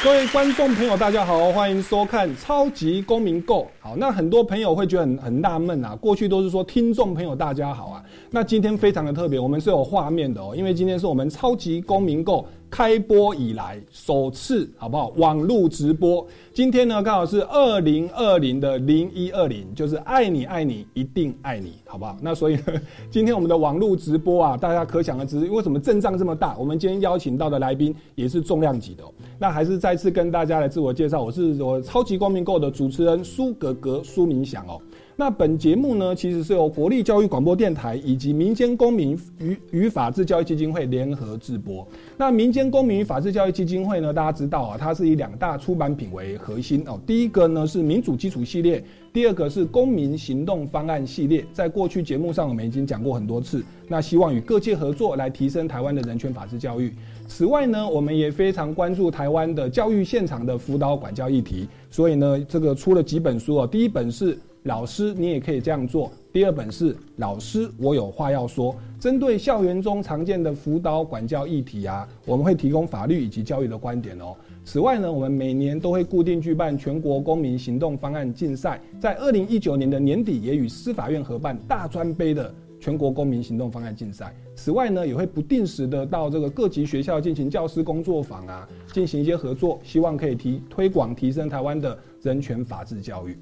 各位观众朋友，大家好，欢迎收看《超级公民购》。好，那很多朋友会觉得很很纳闷啊，过去都是说听众朋友大家好啊，那今天非常的特别，我们是有画面的哦，因为今天是我们《超级公民购》开播以来首次，好不好？网络直播。今天呢，刚好是二零二零的零一二零，就是爱你爱你一定爱你，好不好？那所以呢，今天我们的网络直播啊，大家可想而知，为什么阵仗这么大？我们今天邀请到的来宾也是重量级的。那还是再次跟大家来自我介绍，我是我超级光明购的主持人苏格格苏明祥哦。那本节目呢，其实是由国立教育广播电台以及民间公民与与法治教育基金会联合制播。那民间公民与法治教育基金会呢，大家知道啊，它是以两大出版品为核心哦。第一个呢是民主基础系列，第二个是公民行动方案系列。在过去节目上，我们已经讲过很多次。那希望与各界合作，来提升台湾的人权法治教育。此外呢，我们也非常关注台湾的教育现场的辅导管教议题，所以呢，这个出了几本书哦。第一本是。老师，你也可以这样做。第二本是老师，我有话要说。针对校园中常见的辅导管教议题啊，我们会提供法律以及教育的观点哦。此外呢，我们每年都会固定举办全国公民行动方案竞赛，在二零一九年的年底也与司法院合办大专杯的全国公民行动方案竞赛。此外呢，也会不定时的到这个各级学校进行教师工作坊啊，进行一些合作，希望可以提推广提升台湾的人权法治教育。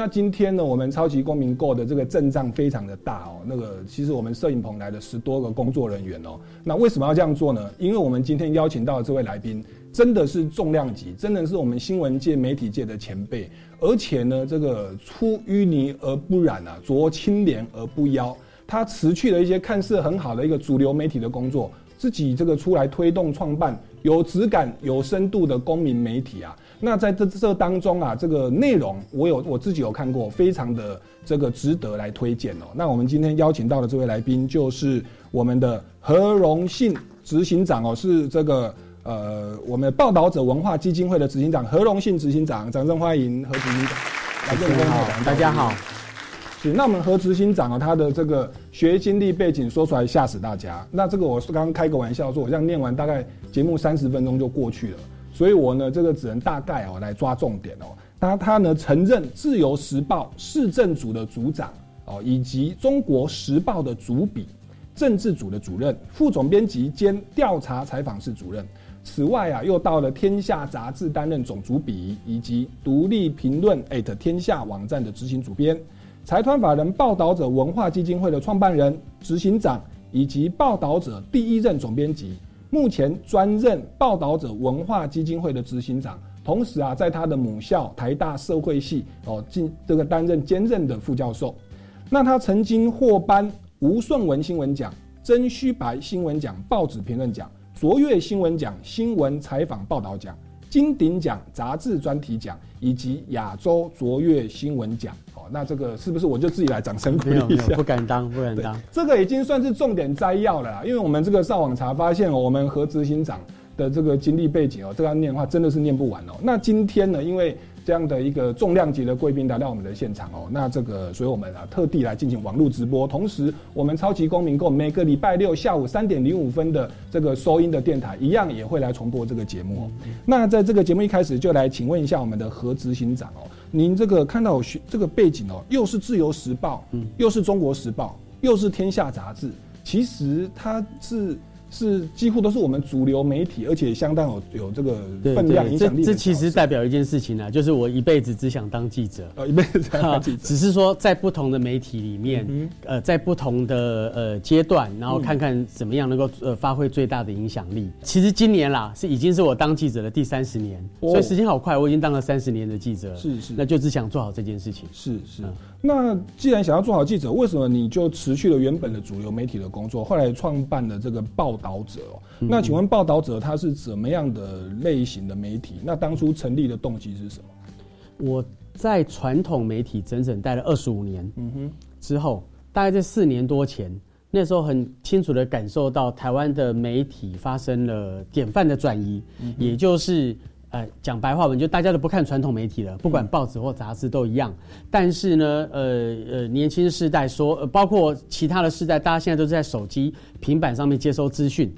那今天呢，我们超级公民购的这个阵仗非常的大哦。那个其实我们摄影棚来了十多个工作人员哦。那为什么要这样做呢？因为我们今天邀请到的这位来宾真的是重量级，真的是我们新闻界、媒体界的前辈，而且呢，这个出淤泥而不染啊，濯清廉而不妖。他辞去了一些看似很好的一个主流媒体的工作，自己这个出来推动创办有质感、有深度的公民媒体啊。那在这这当中啊，这个内容我有我自己有看过，非常的这个值得来推荐哦。那我们今天邀请到的这位来宾就是我们的何荣信执行长哦，是这个呃我们报道者文化基金会的执行长何荣信执行长，掌声欢迎何执行长。大家好，大家好。是，那我们何执行长啊，他的这个学经历背景说出来吓死大家。那这个我是刚刚开个玩笑说，我这样念完大概节目三十分钟就过去了。所以我呢，这个只能大概哦来抓重点哦。他他呢曾任《自由时报》市政组的组长哦，以及《中国时报》的主笔、政治组的主任、副总编辑兼调查采访室主任。此外啊，又到了《天下》杂志担任总主笔，以及《独立评论》天下网站的执行主编，财团法人报道者文化基金会的创办人、执行长，以及报道者第一任总编辑。目前专任报道者文化基金会的执行长，同时啊，在他的母校台大社会系哦，进这个担任兼任的副教授。那他曾经获颁吴顺文新闻奖、曾虚白新闻奖、报纸评论奖、卓越新闻奖、新闻采访报道奖、金鼎奖杂志专题奖以及亚洲卓越新闻奖。那这个是不是我就自己来掌声鼓励一下？不敢当，不敢当。这个已经算是重点摘要了，因为我们这个上网查发现，我们何执行长的这个经历背景哦，这样念的话真的是念不完哦。那今天呢，因为这样的一个重量级的贵宾来到我们的现场哦，那这个所以我们啊特地来进行网络直播，同时我们超级公民购每个礼拜六下午三点零五分的这个收音的电台一样也会来重播这个节目。那在这个节目一开始就来请问一下我们的何执行长哦。您这个看到这个背景哦，又是自由时报，嗯，又是中国时报，又是天下杂志，其实它是。是几乎都是我们主流媒体，而且相当有有这个分量影响力。这其实代表一件事情啊，就是我一辈子只想当记者，呃，一辈子想当记者。只是说在不同的媒体里面，呃，在不同的呃阶段，然后看看怎么样能够呃发挥最大的影响力。其实今年啦，是已经是我当记者的第三十年，所以时间好快，我已经当了三十年的记者。是是，那就只想做好这件事情。是是，那既然想要做好记者，为什么你就辞去了原本的主流媒体的工作，后来创办了这个报道者哦？那请问报道者它是怎么样的类型的媒体？那当初成立的动机是什么？我在传统媒体整整待了二十五年，嗯哼，之后大概在四年多前，那时候很清楚的感受到台湾的媒体发生了典范的转移，也就是呃讲白话文，就大家都不看传统媒体了，不管报纸或杂志都一样。但是呢，呃呃，年轻世代说，呃，包括其他的世代，大家现在都是在手机、平板上面接收资讯。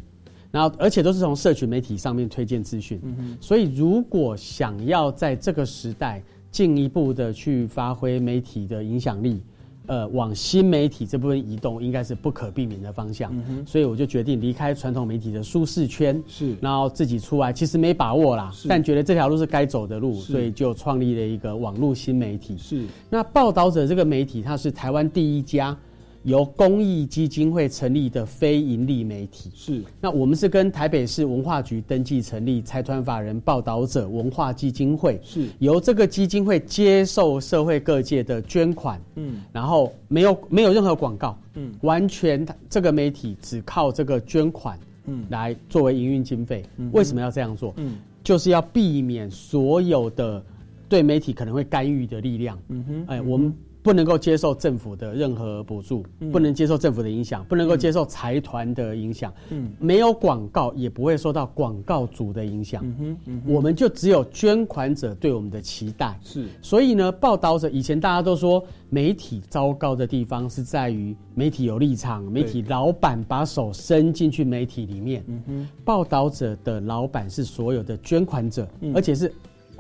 然后，而且都是从社群媒体上面推荐资讯，所以如果想要在这个时代进一步的去发挥媒体的影响力，呃，往新媒体这部分移动，应该是不可避免的方向。所以我就决定离开传统媒体的舒适圈，是，然后自己出来，其实没把握啦，但觉得这条路是该走的路，所以就创立了一个网络新媒体。是，那报道者这个媒体，它是台湾第一家。由公益基金会成立的非盈利媒体。是，那我们是跟台北市文化局登记成立财团法人报道者文化基金会，是。由这个基金会接受社会各界的捐款，嗯，然后没有没有任何广告，嗯，完全这个媒体只靠这个捐款，嗯，来作为营运经费。为什么要这样做？嗯，就是要避免所有的对媒体可能会干预的力量。嗯哼，哎，我们。不能够接受政府的任何补助，不能接受政府的影响，不能够接受财团的影响。嗯，没有广告也不会受到广告主的影响。嗯哼，我们就只有捐款者对我们的期待。是，所以呢，报道者以前大家都说媒体糟糕的地方是在于媒体有立场，媒体老板把手伸进去媒体里面。嗯哼，报道者的老板是所有的捐款者，而且是。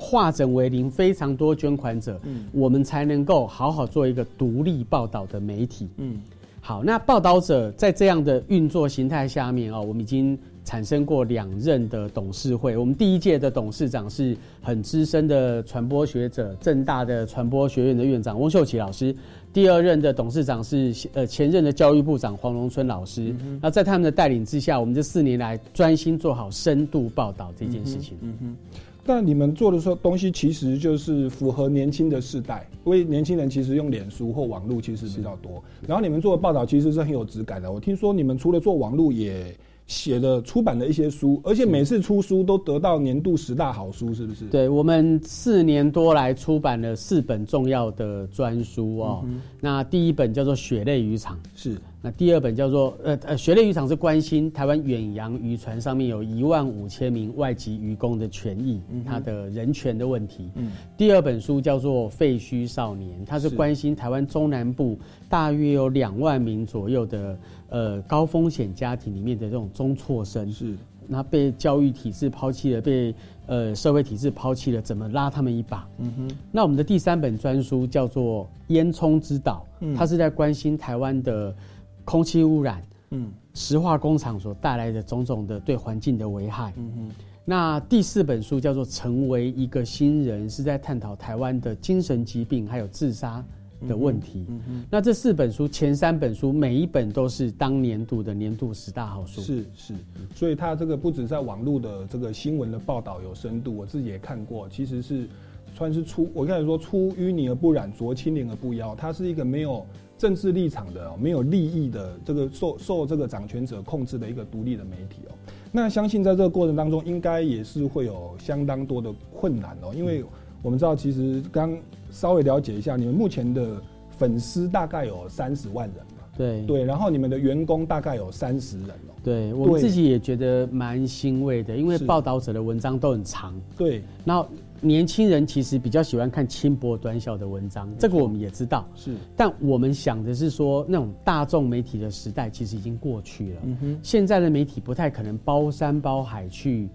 化整为零，非常多捐款者，嗯，我们才能够好好做一个独立报道的媒体。嗯，好，那报道者在这样的运作形态下面啊，我们已经产生过两任的董事会。我们第一届的董事长是很资深的传播学者，正大的传播学院的院长翁秀琪老师。第二任的董事长是呃前任的教育部长黄荣春老师。那在他们的带领之下，我们这四年来专心做好深度报道这件事情。嗯哼。但你们做的时候东西其实就是符合年轻的世代，因为年轻人其实用脸书或网络其实比较多。然后你们做的报道其实是很有质感的。我听说你们除了做网络，也写了出版的一些书，而且每次出书都得到年度十大好书，是不是？对，我们四年多来出版了四本重要的专书哦。那第一本叫做《血泪渔场》，是。那第二本叫做呃呃，学类渔场是关心台湾远洋渔船上面有一万五千名外籍渔工的权益，他的人权的问题。嗯，第二本书叫做废墟少年，他是关心台湾中南部大约有两万名左右的呃高风险家庭里面的这种中辍生，是那被教育体制抛弃了，被呃社会体制抛弃了，怎么拉他们一把？嗯哼。那我们的第三本专书叫做烟囱之岛，他是在关心台湾的。空气污染，嗯，石化工厂所带来的种种的对环境的危害，嗯哼。那第四本书叫做《成为一个新人》，是在探讨台湾的精神疾病还有自杀的问题。嗯哼。那这四本书，前三本书每一本都是当年度的年度十大好书。是是，所以它这个不止在网络的这个新闻的报道有深度，我自己也看过，其实是算是出我刚才说出淤泥而不染，濯清涟而不妖，它是一个没有。政治立场的没有利益的这个受受这个掌权者控制的一个独立的媒体哦，那相信在这个过程当中应该也是会有相当多的困难哦，因为我们知道其实刚稍微了解一下，你们目前的粉丝大概有三十万人嘛，对。对，然后你们的员工大概有三十人哦，对我自己也觉得蛮欣慰的，因为报道者的文章都很长，对，然后。年轻人其实比较喜欢看轻薄短小的文章，这个我们也知道。是，但我们想的是说，那种大众媒体的时代其实已经过去了。嗯哼，现在的媒体不太可能包山包海去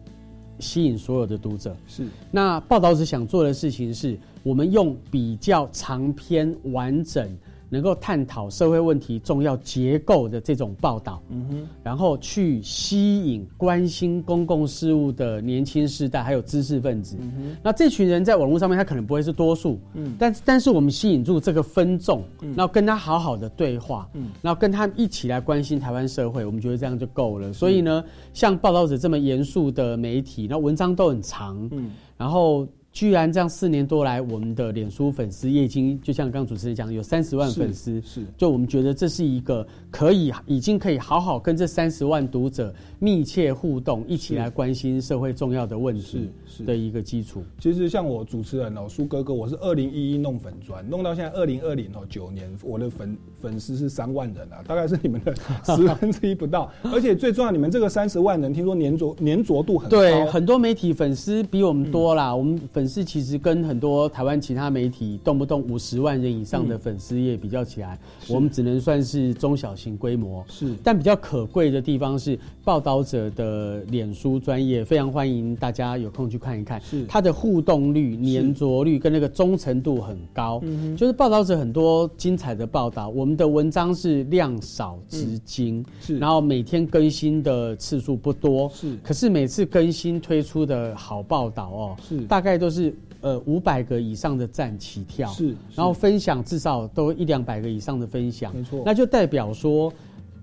吸引所有的读者。是，那报道者想做的事情是，我们用比较长篇完整。能够探讨社会问题重要结构的这种报道，嗯哼，然后去吸引关心公共事务的年轻世代，还有知识分子。那这群人在网络上面，他可能不会是多数，嗯，但但是我们吸引住这个分众，然后跟他好好的对话，嗯，然后跟他一起来关心台湾社会，我们觉得这样就够了。所以呢，像报道者这么严肃的媒体，那文章都很长，嗯，然后。居然这样四年多来，我们的脸书粉丝已经，就像刚刚主持人讲，有三十万粉丝，是就我们觉得这是一个可以已经可以好好跟这三十万读者密切互动，一起来关心社会重要的问题的一个基础。其实像我主持人哦，苏哥哥，我是二零一一弄粉砖，弄到现在二零二零哦九年，我的粉粉丝是三万人啊，大概是你们的 十分之一不到。而且最重要，你们这个三十万人，听说粘着粘着度很高，对，很多媒体粉丝比我们多啦。我们粉丝其实跟很多台湾其他媒体动不动五十万人以上的粉丝业比较起来，我们只能算是中小型规模。是。但比较可贵的地方是，报道者的脸书专业非常欢迎大家有空去看一看。是。它的互动率、粘着率跟那个忠诚度很高。嗯就是报道者很多精彩的报道，我们的文章是量少质精，是。然后每天更新的次数不多，是。可是每次更新推出的好报道哦，是。大概都是呃五百个以上的赞起跳，是是然后分享至少都一两百个以上的分享，没错那就代表说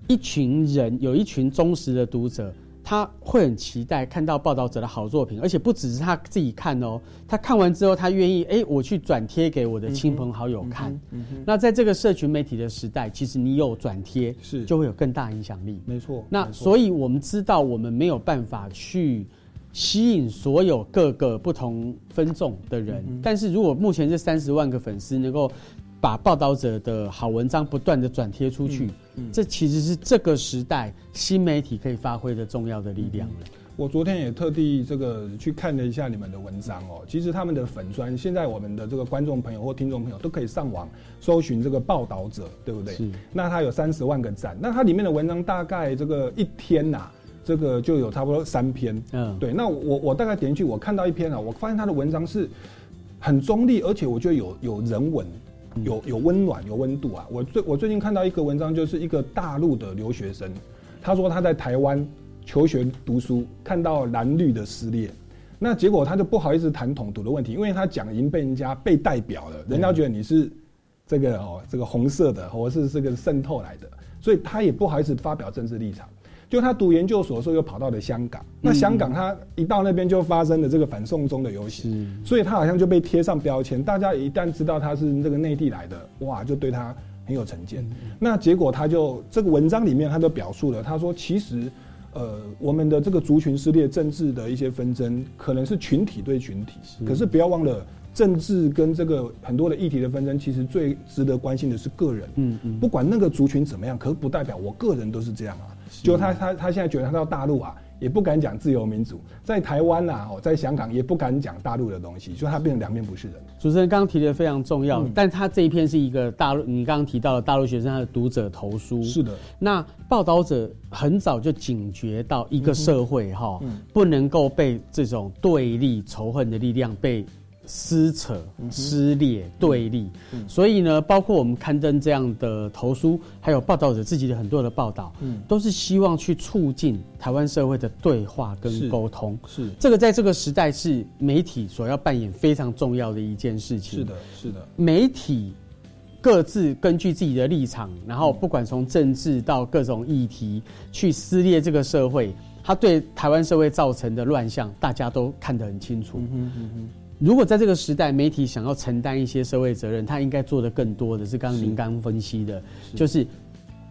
一群人有一群忠实的读者。他会很期待看到报道者的好作品，而且不只是他自己看哦，他看完之后，他愿意哎，我去转贴给我的亲朋好友看。那在这个社群媒体的时代，其实你有转贴，是就会有更大影响力。没错。那所以我们知道，我们没有办法去吸引所有各个不同分众的人。但是如果目前这三十万个粉丝能够把报道者的好文章不断的转贴出去，这其实是这个时代新媒体可以发挥的重要的力量了。我昨天也特地这个去看了一下你们的文章哦，其实他们的粉砖，现在我们的这个观众朋友或听众朋友都可以上网搜寻这个报道者，对不对是？那他有三十万个赞，那它里面的文章大概这个一天呐、这个就有差不多三篇。嗯，对，那我我大概点进去，我看到一篇啊，我发现他的文章是很中立，而且我觉得有有人文。有有温暖有温度啊！我最我最近看到一个文章，就是一个大陆的留学生，他说他在台湾求学读书，看到蓝绿的撕裂，那结果他就不好意思谈统独的问题，因为他讲已经被人家被代表了，人家觉得你是这个哦这个红色的，或是这个渗透来的，所以他也不好意思发表政治立场。就他读研究所的时候，又跑到了香港。那香港他一到那边就发生了这个反送中的游行，所以他好像就被贴上标签。大家一旦知道他是这个内地来的，哇，就对他很有成见。那结果他就这个文章里面他都表述了，他说其实。呃，我们的这个族群撕裂、政治的一些纷争，可能是群体对群体，可是不要忘了，政治跟这个很多的议题的纷争，其实最值得关心的是个人。嗯嗯，不管那个族群怎么样，可是不代表我个人都是这样啊。就他他他现在觉得他到大陆啊，也不敢讲自由民主，在台湾呐、哦，在香港也不敢讲大陆的东西，所以他变成两面不是人。主持人刚刚提的非常重要，但他这一篇是一个大陆，你刚刚提到的大陆学生他的读者投书，是的，那报道者很早就警觉到一个社会哈、不能够被这种对立、仇恨的力量被撕扯、撕裂、对立，所以呢，包括我们刊登这样的投书，还有报道者自己的很多的报道，都是希望去促进台湾社会的对话跟沟通。是。这个在这个时代是媒体所要扮演非常重要的一件事情。是的，是的，媒体各自根据自己的立场，然后不管从政治到各种议题去撕裂这个社会，它对台湾社会造成的乱象，大家都看得很清楚。如果在这个时代，媒体想要承担一些社会责任，他应该做的更多的是刚刚您刚分析的，就是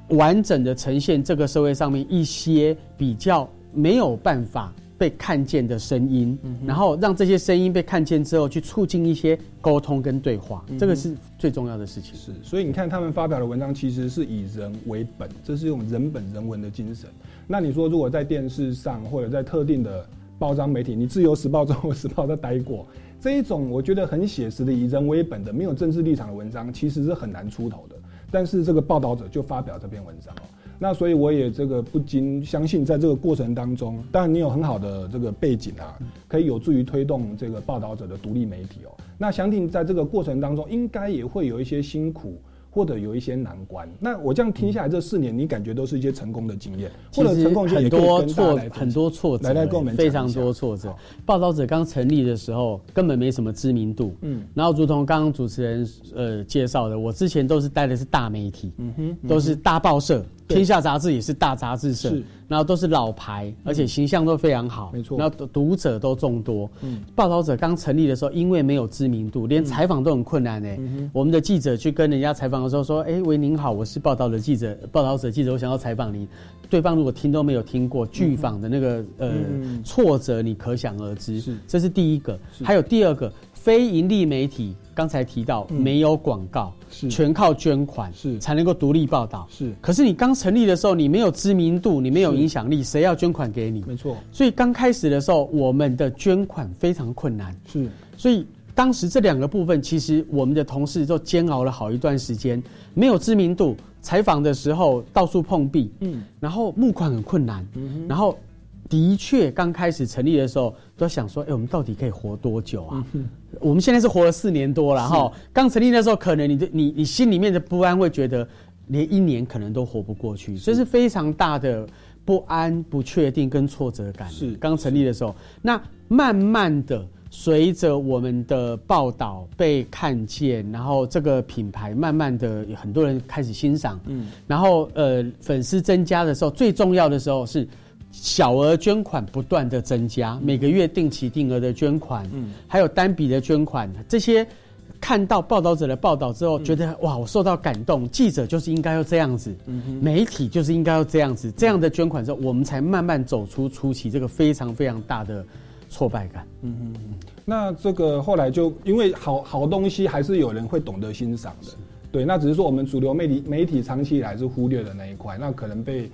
完整的呈现这个社会上面一些比较没有办法被看见的声音，然后让这些声音被看见之后，去促进一些沟通跟对话，这个是最重要的事情。是，所以你看他们发表的文章其实是以人为本，这是用人本人文的精神。那你说如果在电视上或者在特定的报章媒体，你自由时报、中国时报都待过，这一种我觉得很写实的以人为本的没有政治立场的文章，其实是很难出头的。但是这个报道者就发表这篇文章哦，那所以我也这个不禁相信，在这个过程当中，当然你有很好的这个背景啊，可以有助于推动这个报道者的独立媒体哦。那相信在这个过程当中，应该也会有一些辛苦。或者有一些难关，那我这样听下来，这四年你感觉都是一些成功的经验，或者成功经验很多也可以跟大家挫来分享。很多挫折，来来跟我们非常多挫折。报道者刚成立的时候根本没什么知名度，嗯。嗯，然后如同刚刚主持人呃介绍的，我之前都是待的是大媒体，嗯哼，都是大报社，天下杂志也是大杂志社。是，然后都是老牌，而且形象都非常好，没错然后读读者都众多。嗯报道者刚成立的时候，因为没有知名度，连采访都很困难呢。我们的记者去跟人家采访的时候说：“哎，喂，您好，我是报道的记者，报道者记者，我想要采访您。”对方如果听都没有听过拒访的那个呃挫折，你可想而知。是这是第一个，还有第二个，非盈利媒体，刚才提到没有广告，是。全靠捐款，是。才能够独立报道。是。可是你刚成立的时候，你没有知名度，你没有影响力，谁要捐款给你？没错，所以刚开始的时候，我们的捐款非常困难。是。所以当时这两个部分，其实我们的同事都煎熬了好一段时间，没有知名度，采访的时候到处碰壁，嗯，然后募款很困难，嗯，然后的确刚开始成立的时候，都想说，哎、我们到底可以活多久啊？我们现在是活了四年多了哈，刚成立的时候，可能你的你你心里面的不安会觉得，连一年可能都活不过去，这是。非常大的。不安、不确定跟挫折感是刚成立的时候，那慢慢的随着我们的报道被看见，然后这个品牌慢慢的很多人开始欣赏，嗯，然后呃粉丝增加的时候，最重要的时候是小额捐款不断的增加，每个月定期定额的捐款，嗯，还有单笔的捐款，这些看到报道者的报道之后，觉得哇，我受到感动，记者就是应该要这样子，媒体就是应该要这样子，这样的捐款之后，我们才慢慢走出初期这个非常非常大的挫败感。嗯嗯那这个后来就因为好好东西还是有人会懂得欣赏的，对，那只是说我们主流媒体媒体长期以来是忽略的那一块，那可能被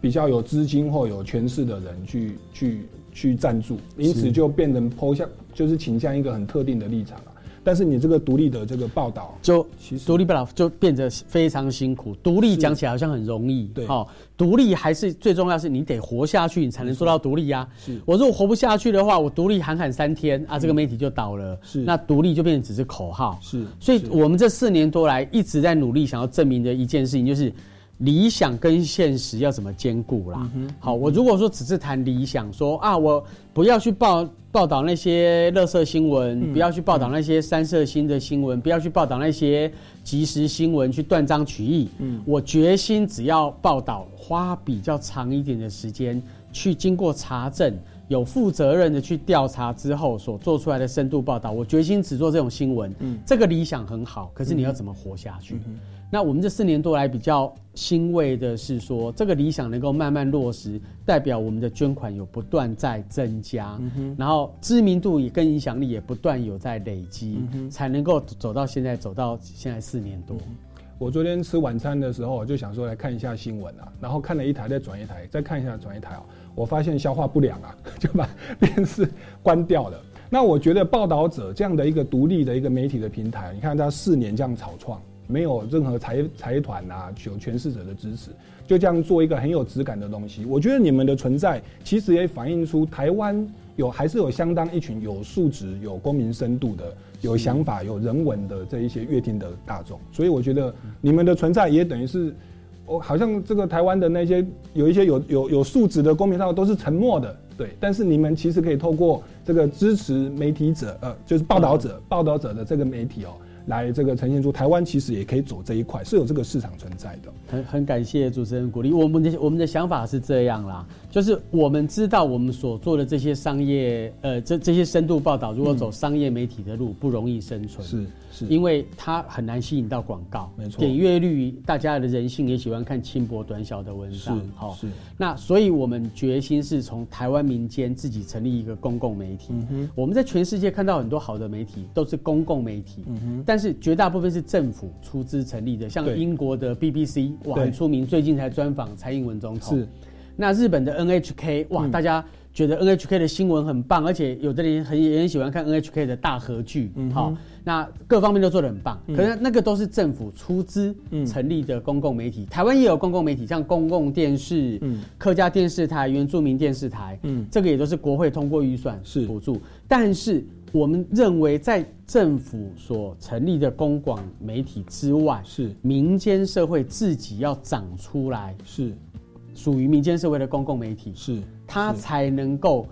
比较有资金或有权势的人去去去赞助，因此就变成抛向就是倾向一个很特定的立场啊。但是你这个独立的这个报道，就其实独立报道就变得非常辛苦。独立讲起来好像很容易，对哦，独立还是最重要，是你得活下去，你才能做到独立呀、是我如果活不下去的话，我独立喊喊三天啊，这个媒体就倒了。是那独立就变成只是口号。是所以我们这四年多来一直在努力，想要证明的一件事情就是。理想跟现实要怎么兼顾啦？好，我如果说只是谈理想，说啊，我不要去报报道那些垃圾新闻，不要去报道那些三色星的新闻，不要去报道那些即时新闻，去断章取义。嗯，我决心只要报道，花比较长一点的时间去经过查证。有负责任的去调查之后所做出来的深度报道，我决心只做这种新闻。嗯，这个理想很好，可是你要怎么活下去？那我们这四年多来比较欣慰的是说，这个理想能够慢慢落实，代表我们的捐款有不断在增加，然后知名度也跟影响力也不断有在累积，才能够走到现在，走到现在四年多。我昨天吃晚餐的时候，我就想说来看一下新闻啊，然后看了一台，再转一台，再看一下转一台哦，我发现消化不良啊，就把电视关掉了。那我觉得报道者这样的一个独立的一个媒体的平台，你看它四年这样草创，没有任何财财团啊有权势者的支持，就这样做一个很有质感的东西。我觉得你们的存在其实也反映出台湾有还是有相当一群有素质、有公民深度的、有想法、有人文的这一些乐听的大众。所以我觉得你们的存在也等于是。我好像这个台湾的那些有一些有有有素质的公民上都是沉默的，对。但是你们其实可以透过这个支持媒体者，呃，就是报道者、报道者的这个媒体哦，来这个呈现出台湾其实也可以走这一块，是有这个市场存在的。很很感谢主持人鼓励。我们的我们的想法是这样啦，就是我们知道我们所做的这些商业，呃，这这些深度报道，如果走商业媒体的路，不容易生存。是是，因为它很难吸引到广告，没错。点阅率，大家的人性也喜欢看轻薄短小的文章，是好是。那所以我们决心是从台湾民间自己成立一个公共媒体。嗯我们在全世界看到很多好的媒体都是公共媒体，嗯但是绝大部分是政府出资成立的，像英国的 BBC 哇很出名，最近才专访蔡英文总统。是。那日本的 NHK 哇，嗯。大家觉得 NHK 的新闻很棒，而且有的人很也很喜欢看 NHK 的大合剧，嗯好、那各方面都做得很棒。可是那个都是政府出资嗯。成立的公共媒体，台湾也有公共媒体，像公共电视、嗯。客家电视台、原住民电视台，嗯。这个也都是国会通过预算是。补助。但是我们认为，在政府所成立的公广媒体之外，是。民间社会自己要长出来，是属于民间社会的公共媒体，是，它才能够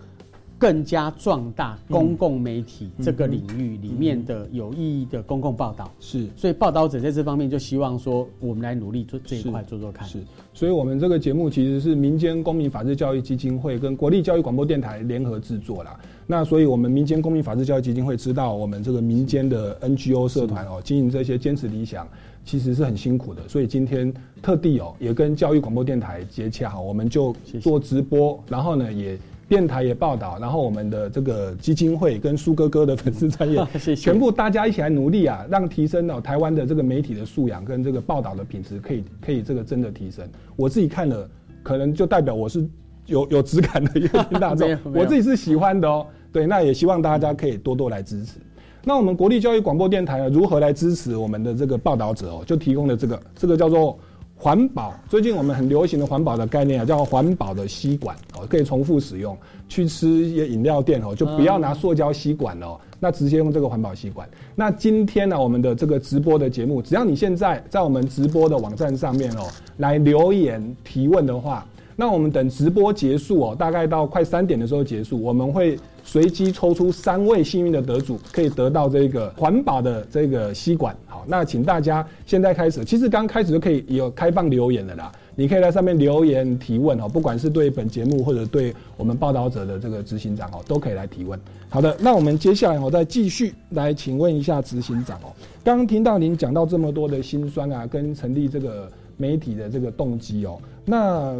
更加壮大公共媒体这个领域里面的有意义的公共报道。是所以报道者在这方面就希望说，我们来努力做这一块做做看。是，所以我们这个节目其实是民间公民法治教育基金会跟国立教育广播电台联合制作啦。那所以我们民间公民法治教育基金会知道，我们这个民间的 NGO 社团哦，经营这些坚持理想，其实是很辛苦的。所以今天特地哦，也跟教育广播电台接洽，哦我们就做直播，然后呢也。电台也报道，然后我们的这个基金会跟苏哥哥的粉丝专业 全部大家一起来努力啊，让提升哦台湾的这个媒体的素养跟这个报道的品质，可以可以这个真的提升。我自己看了，可能就代表我是有 有质感的乐听大众 我自己是喜欢的哦。对，那也希望大家可以多多来支持。那我们国立教育广播电台呢，如何来支持我们的这个报道者哦？就提供了这个，这个叫做环保。最近我们很流行的环保的概念啊，叫环保的吸管哦，可以重复使用。去吃一些饮料店哦，就不要拿塑胶吸管哦，那直接用这个环保吸管。那今天呢，我们的这个直播的节目，只要你现在在我们直播的网站上面哦，来留言提问的话，那我们等直播结束哦，大概到快三点的时候结束，我们会随机抽出三位幸运的得主，可以得到这个环保的这个吸管。好，那请大家现在开始，其实刚开始就可以有开放留言了啦。你可以在上面留言提问哦，不管是对本节目或者对我们报道者的这个执行长哦，都可以来提问。好的，那我们接下来我再继续来请问一下执行长哦。刚刚听到您讲到这么多的辛酸啊，跟成立这个媒体的这个动机哦，那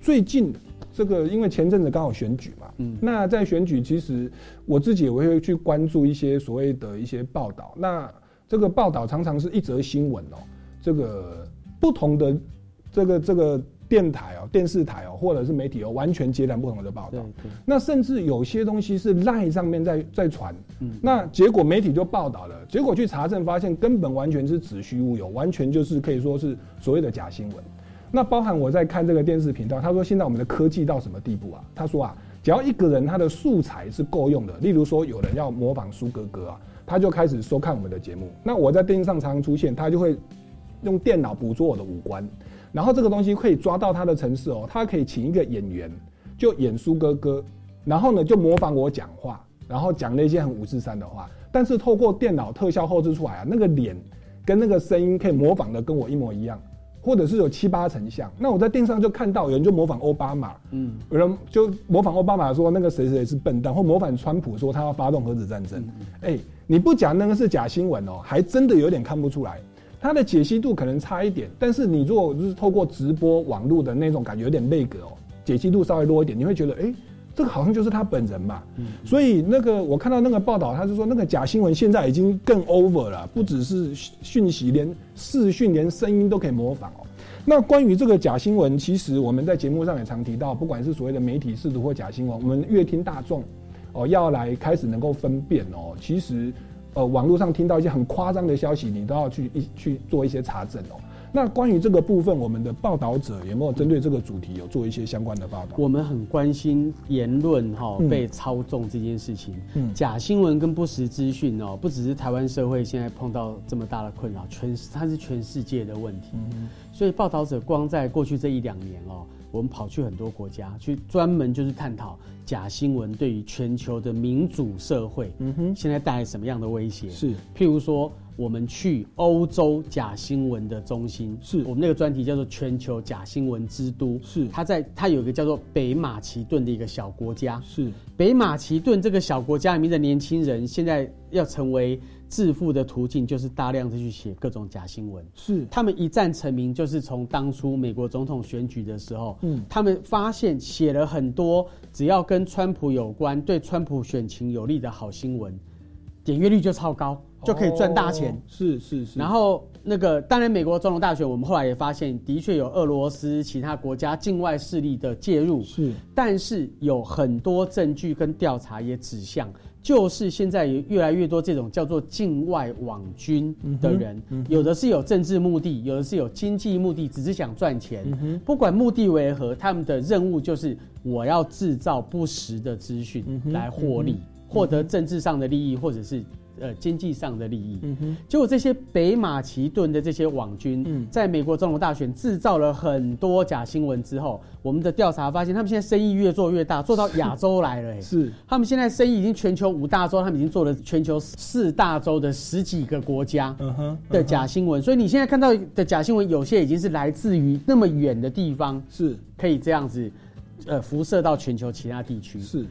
最近这个因为前阵子刚好选举嘛，嗯，那在选举其实我自己也会去关注一些所谓的一些报道，那这个报道常常是一则新闻哦，这个不同的。这个这个电台哦、电视台哦，或者是媒体哦，完全截然不同的报道。那甚至有些东西是赖上面在在传，嗯，那结果媒体就报道了，结果去查证发现根本完全是子虚乌有，完全就是可以说是所谓的假新闻。那包含我在看这个电视频道，他说现在我们的科技到什么地步啊？他说啊，只要一个人他的素材是够用的，例如说有人要模仿苏哥哥啊，他就开始收看我们的节目。那我在电视上常常出现，他就会用电脑捕捉我的五官。然后这个东西可以抓到他的城市哦，他可以请一个演员就演苏哥哥，然后呢就模仿我讲话，然后讲那些很五四三的话，但是透过电脑特效后置出来啊，那个脸跟那个声音可以模仿的跟我一模一样，或者是有七八成像。那我在电视上就看到有人就模仿奥巴马，嗯，有人就模仿奥巴马说那个谁谁是笨蛋，或模仿川普说他要发动核子战争。哎，你不讲那个是假新闻哦，还真的有点看不出来。它的解析度可能差一点，但是你如果就是透过直播网络的那种感觉，有点内格哦，解析度稍微弱一点，你会觉得，哎，这个好像就是他本人嘛。嗯。所以那个我看到那个报道，他是说那个假新闻现在已经更 over 了，不只是讯息，连视讯、连声音都可以模仿哦。那关于这个假新闻，其实我们在节目上也常提到，不管是所谓的媒体试图或假新闻，我们乐听大众哦，要来开始能够分辨哦，其实。呃，网络上听到一些很夸张的消息，你都要去一去做一些查证哦。那关于这个部分，我们的报道者有没有针对这个主题有做一些相关的报道？我们很关心言论哈被操纵这件事情。嗯，假新闻跟不实资讯哦，不只是台湾社会现在碰到这么大的困扰，全它是全世界的问题。嗯，所以报道者光在过去这一两年哦。我们跑去很多国家，去专门就是探讨假新闻对于全球的民主社会，嗯哼，现在带来什么样的威胁？是，譬如说，我们去欧洲假新闻的中心，是。我们那个专题叫做全球假新闻之都，是。它在它有一个叫做北马其顿的一个小国家，是。北马其顿这个小国家里面的年轻人，现在要成为。致富的途径就是大量的去写各种假新闻，是。他们一战成名，就是从当初美国总统选举的时候，嗯，他们发现写了很多只要跟川普有关、对川普选情有利的好新闻，点阅率就超高，就可以赚大钱。是是是。然后那个当然，美国总统大选，我们后来也发现，的确有俄罗斯其他国家境外势力的介入，是，但是有很多证据跟调查也指向。就是现在有越来越多这种叫做境外网军的人，有的是有政治目的，有的是有经济目的，只是想赚钱。不管目的为何，他们的任务就是我要制造不实的资讯来获利，获得政治上的利益，或者是呃经济上的利益。嗯哼，结果这些北马其顿的这些网军，嗯。在美国总统大选制造了很多假新闻之后，我们的调查发现，他们现在生意越做越大，做到亚洲来了、哎 是。他们现在生意已经全球五大洲，他们已经做了全球四大洲的十几个国家嗯哼。的假新闻，所以你现在看到的假新闻，有些已经是来自于那么远的地方，是。可以这样子，呃，辐射到全球其他地区。是。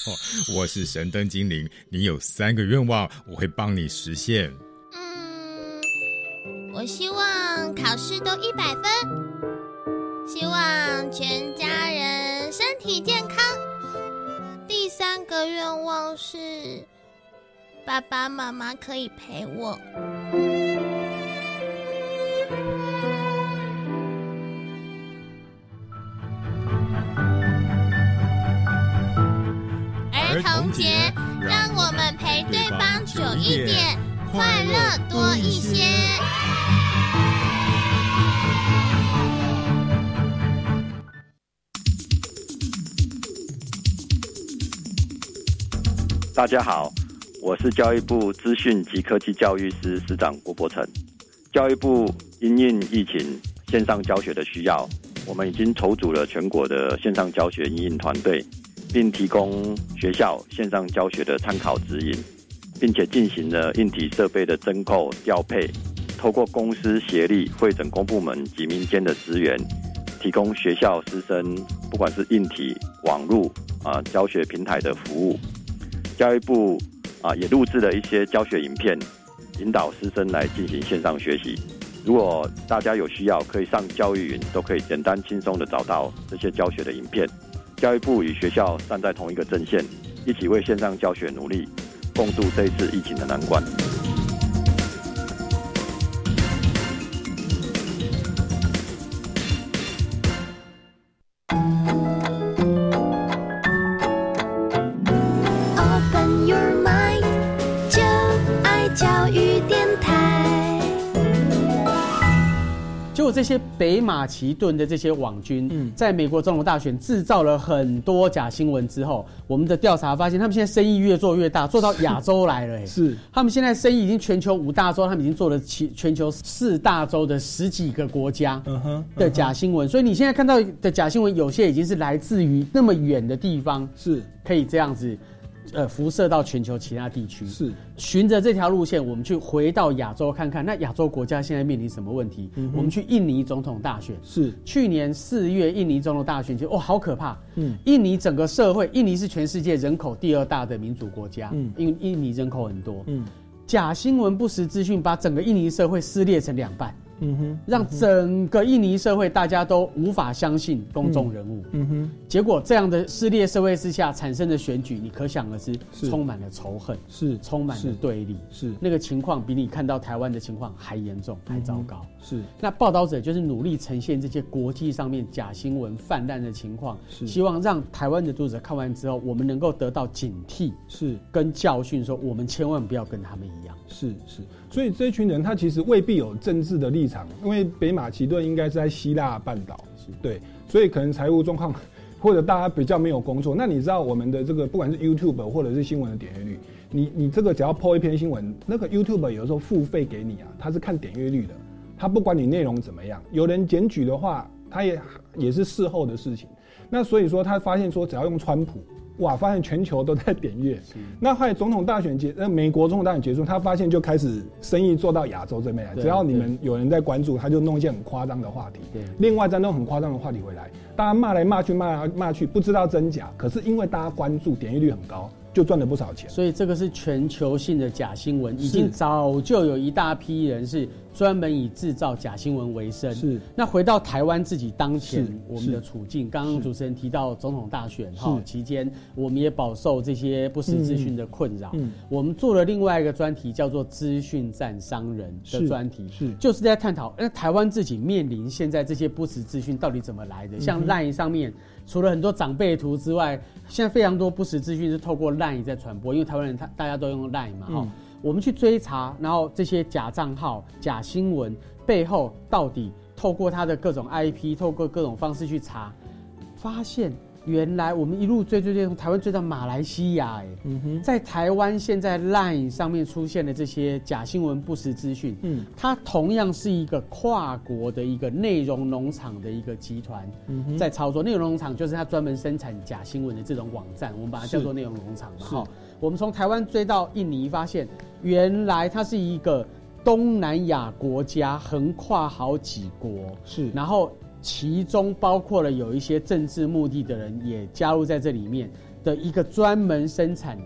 我是神灯精灵，你有三个愿望，我会帮你实现。嗯，我希望考试都一百分，希望全家人身体健康。第三个愿望是爸爸妈妈可以陪我。久一点，快乐多一些。大家好，我是教育部资讯及科技教育司司长郭伯成。教育部因应疫情线上教学的需要，我们已经筹组了全国的线上教学应应团队，并提供学校线上教学的参考指引，并且进行了硬体设备的增购调配，透过公司协力会整公部门及民间的资源，提供学校师生不管是硬体、网络啊教学平台的服务。教育部啊也录制了一些教学影片，引导师生来进行线上学习。如果大家有需要，可以上教育云，都可以简单轻松的找到这些教学的影片。教育部与学校站在同一个阵线，一起为线上教学努力，共度这一次疫情的难关。这些北马其顿的这些网军，嗯。在美国总统大选制造了很多假新闻之后，我们的调查发现，他们现在生意越做越大，做到亚洲来了、哎 是。他们现在生意已经全球五大洲，他们已经做了其全球四大洲的十几个国家的假新闻，所以你现在看到的假新闻，有些已经是来自于那么远的地方，是。可以这样子，呃，辐射到全球其他地区。是循着这条路线，我们去回到亚洲看看，那亚洲国家现在面临什么问题？嗯我们去印尼总统大选。是去年四月，印尼总统大选，就哦，好可怕！嗯印尼整个社会，印尼是全世界人口第二大的民主国家，嗯因为印尼人口很多，嗯假新闻、不实资讯把整个印尼社会撕裂成两半，嗯哼。让整个印尼社会大家都无法相信公众人物。嗯哼。结果这样的撕裂社会之下产生的选举，你可想而知，是。充满了仇恨，是充满了对立，是。那个情况比你看到台湾的情况还严重，还糟糕。是。那报道者就是努力呈现这些国际上面假新闻泛滥的情况，是。希望让台湾的读者看完之后，我们能够得到警惕是。跟教训，说我们千万不要跟他们一样。是是，所以这群人他其实未必有政治的立场，因为北马其顿应该是在希腊半岛，对，所以可能财务状况 或者大家比较没有工作。那你知道我们的这个不管是 YouTube 或者是新闻的点阅率，你你这个只要 po 一篇新闻，那个 YouTube 有时候付费给你啊，他是看点阅率的，他不管你内容怎么样，有人检举的话，他也也是事后的事情。那所以说他发现说只要用川普。哇！发现全球都在点阅，那后来总统大选结，呃，美国总统大选结束，他发现就开始生意做到亚洲这边来。只要你们有人在关注，他就弄一些很夸张的话题。对另外再弄很夸张的话题回来，大家骂来骂去骂来骂去，不知道真假。可是因为大家关注，点击率很高，就赚了不少钱。所以这个是全球性的假新闻，已经早就有一大批人是专门以制造假新闻为生。是。那回到台湾自己当前我们的是处境，刚刚主持人提到总统大选是哈期间，我们也饱受这些不实资讯的困扰。嗯我们做了另外一个专题，叫做“资讯战商人”的是专题，是就是在探讨，那台湾自己面临现在这些不实资讯到底怎么来的？像 LINE 上面，除了很多长辈图之外，现在非常多不实资讯是透过 LINE 在传播，因为台湾人他大家都用 LINE 嘛，哦、我们去追查，然后这些假账号、假新闻背后到底透过他的各种 IP，透过各种方式去查，发现原来我们一路追追追，从台湾追到马来西亚，哎，嗯哼，在台湾现在 LINE 上面出现的这些假新闻、不实资讯，嗯。它同样是一个跨国的一个内容农场的一个集团在操作。内容农场就是它专门生产假新闻的这种网站，我们把它叫做内容农场嘛。是。哈，我们从台湾追到印尼，发现原来它是一个东南亚国家，横跨好几国，是。然后其中包括了有一些政治目的的人也加入在这里面的一个专门生产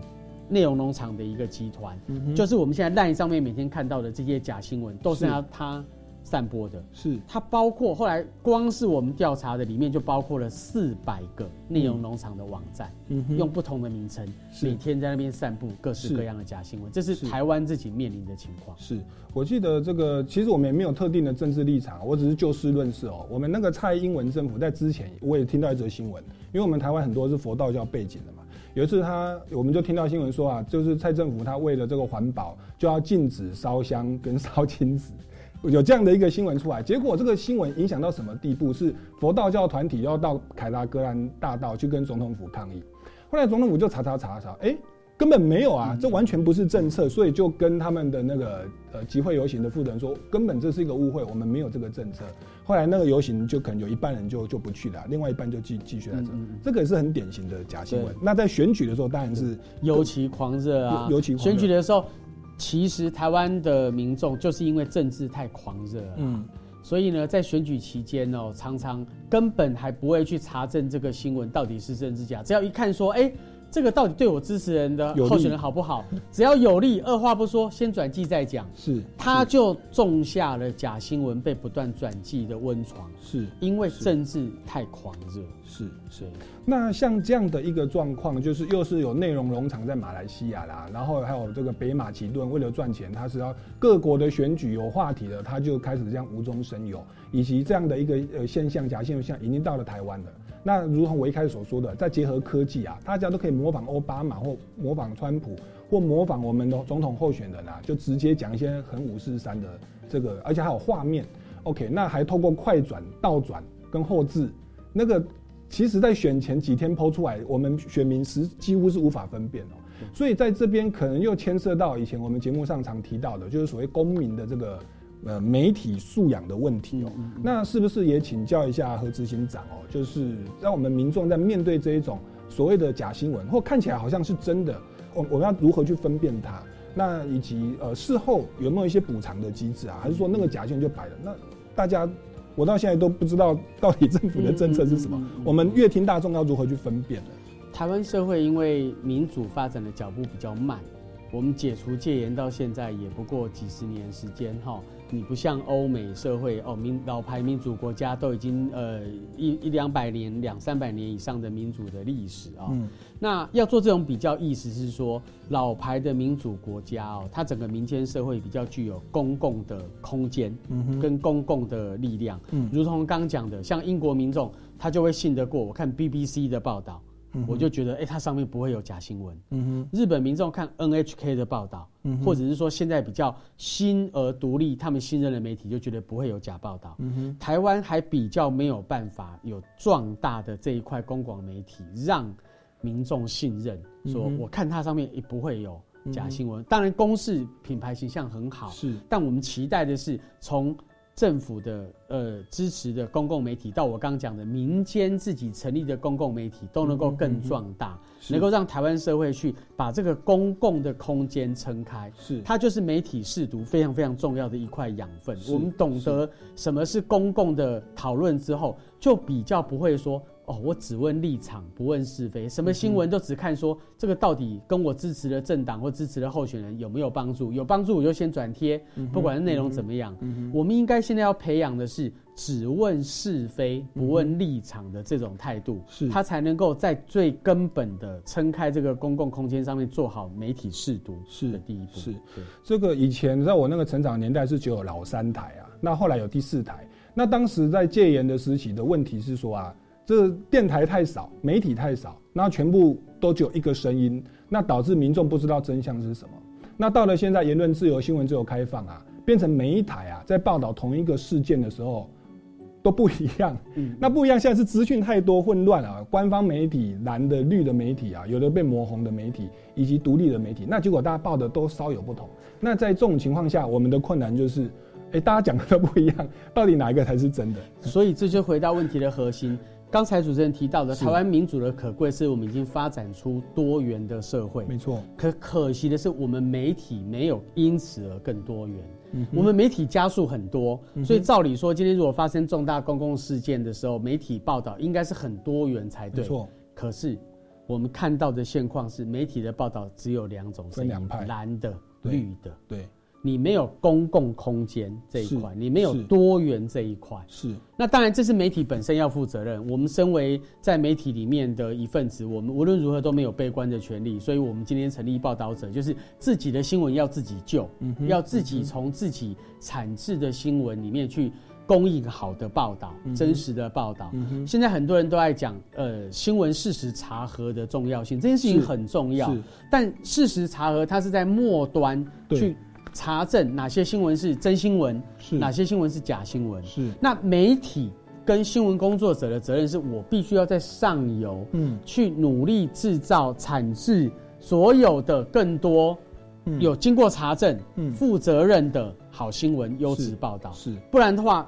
内容农场的一个集团，嗯就是我们现在 LINE 上面每天看到的这些假新闻，都是他散播的。是它包括后来光是我们调查的里面就包括了四百个内容农场的网站，嗯用不同的名称，每天在那边散布各式各样的假新闻，这是是台湾自己面临的情况。是，我记得这个，其实我们也没有特定的政治立场，我只是就事论事哦。我们那个蔡英文政府在之前，我也听到一则新闻，因为我们台湾很多是佛道教背景的嘛。有一次他，我们就听到新闻说啊，就是蔡政府他为了这个环保，就要禁止烧香跟烧金纸，有这样的一个新闻出来。结果这个新闻影响到什么地步？是佛道教团体要到凯达格兰大道去跟总统府抗议。后来总统府就查查查查，哎、根本没有啊，这完全不是政策，所以就跟他们的那个呃集会游行的负责人说，根本这是一个误会，我们没有这个政策。后来那个游行就可能有一半人就就不去了，另外一半就继继续在这，这个也是很典型的假新闻。那在选举的时候，当然是尤其狂热啊，尤尤其选举的时候，其实台湾的民众就是因为政治太狂热啊，嗯所以呢，在选举期间哦，常常根本还不会去查证这个新闻到底是真是假，只要一看说，哎。这个到底对我支持人的候选人好不好？只要有利，二话不说，先转寄再讲，是他就种下了假新闻被不断转寄的温床。是因为政治太狂热，是是。对，那像这样的一个状况，就是又是有内容农场在马来西亚啦，然后还有这个北马其顿为了赚钱，他是要各国的选举有话题的，他就开始这样无中生有，以及这样的一个呃现象，假现象已经到了台湾了。那如同我一开始所说的，再结合科技啊，大家都可以模仿奥巴马或模仿川普或模仿我们的总统候选人啊，就直接讲一些很五四三的这个，而且还有画面。OK，那还透过快转、倒转跟后置，那个其实在选前几天抛出来，我们选民是几乎是无法分辨哦。所以在这边可能又牵涉到以前我们节目上常提到的，就是所谓公民的这个呃媒体素养的问题哦。那是不是也请教一下何执行长哦？就是让我们民众在面对这一种所谓的假新闻，或看起来好像是真的，我我们要如何去分辨它？那以及呃事后有没有一些补偿的机制啊？还是说那个假新闻就摆了？那大家我到现在都不知道 到底政府的政策是什么。我们乐听大众要如何去分辨呢？台湾社会因为民主发展的脚步比较慢，我们解除戒严到现在也不过几十年时间哈。你不像欧美社会哦，民老牌民主国家都已经呃一一两百年、两三百年以上的民主的历史啊、嗯那要做这种比较，意思是说，老牌的民主国家哦，它整个民间社会比较具有公共的空间，跟公共的力量。嗯如同刚讲的，像英国民众，他就会信得过。我看 BBC 的报道，我就觉得，哎、它上面不会有假新闻。嗯日本民众看 NHK 的报道，或者是说现在比较新而独立，他们信任的媒体就觉得不会有假报道。台湾还比较没有办法有壮大的这一块公广媒体，让民众信任，说我看它上面也不会有假新闻。当然，公视品牌形象很好，是但我们期待的是从政府的呃支持的公共媒体，到我刚刚讲的民间自己成立的公共媒体，都能够更壮大，能够让台湾社会去把这个公共的空间撑开。是它就是媒体试读非常非常重要的一块养分。我们懂得什么是公共的讨论之后，就比较不会说哦，我只问立场，不问是非，什么新闻都只看说这个到底跟我支持的政党或支持的候选人有没有帮助，有帮助我就先转贴，不管是内容怎么样。我们应该现在要培养的是只问是非，不问立场的这种态度，是他才能够在最根本的撑开这个公共空间上面做好媒体试读是的第一步。是这个以前在我那个成长年代是只有老三台啊，那后来有第四台。那当时在戒严的时期的问题是说啊，这电台太少，媒体太少，那全部都只有一个声音，那导致民众不知道真相是什么。那到了现在言论自由、新闻自由开放啊，变成每一台啊在报道同一个事件的时候都不一样。嗯那不一样，现在是资讯太多混乱啊，官方媒体、蓝的、绿的媒体啊，有的被抹红的媒体，以及独立的媒体，那结果大家报的都稍有不同。那在这种情况下，我们的困难就是，哎、大家讲的都不一样，到底哪一个才是真的？所以这就回到问题的核心。刚才主持人提到的，台湾民主的可贵是我们已经发展出多元的社会。没错，可可惜的是，我们媒体没有因此而更多元。嗯我们媒体加速很多，所以照理说，今天如果发生重大公共事件的时候，媒体报道应该是很多元才对。没错。可是我们看到的现况是，媒体的报道只有两种声音，分两派蓝的、对绿的。对，你没有公共空间这一块，你没有多元这一块。是那当然，这是媒体本身要负责任。我们身为在媒体里面的一份子，我们无论如何都没有悲观的权利。所以，我们今天成立报道者，就是自己的新闻要自己救，要自己从自己产制的新闻里面去供应好的报道、真实的报道。现在很多人都在讲，呃，新闻事实查核的重要性，这件事情很重要是。但事实查核，它是在末端去查证哪些新闻是真新闻，是哪些新闻是假新闻。是，那媒体跟新闻工作者的责任是我必须要在上游，嗯去努力制造、产制所有的更多嗯有经过查证、嗯负责任的好新闻、优质报道。是不然的话，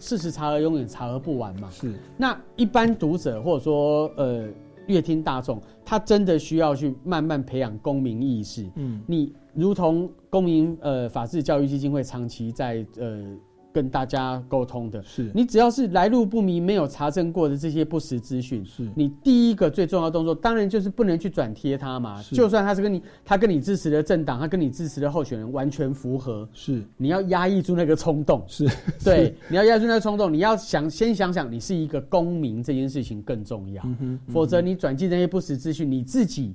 事实查核永远查核不完嘛。是那一般读者或者说呃乐听大众，他真的需要去慢慢培养公民意识。嗯你如同公民呃法治教育基金会长期在呃跟大家沟通的，是。你只要是来路不明、没有查证过的这些不实资讯，是。你第一个最重要的动作，当然就是不能去转贴它嘛。就算他是跟你他跟你支持的政党，他跟你支持的候选人完全符合，是。你要压抑住那个冲动。是，对，你要压抑住那个冲动，你要想先想想，你是一个公民这件事情更重要。嗯否则你转寄那些不实资讯，你自己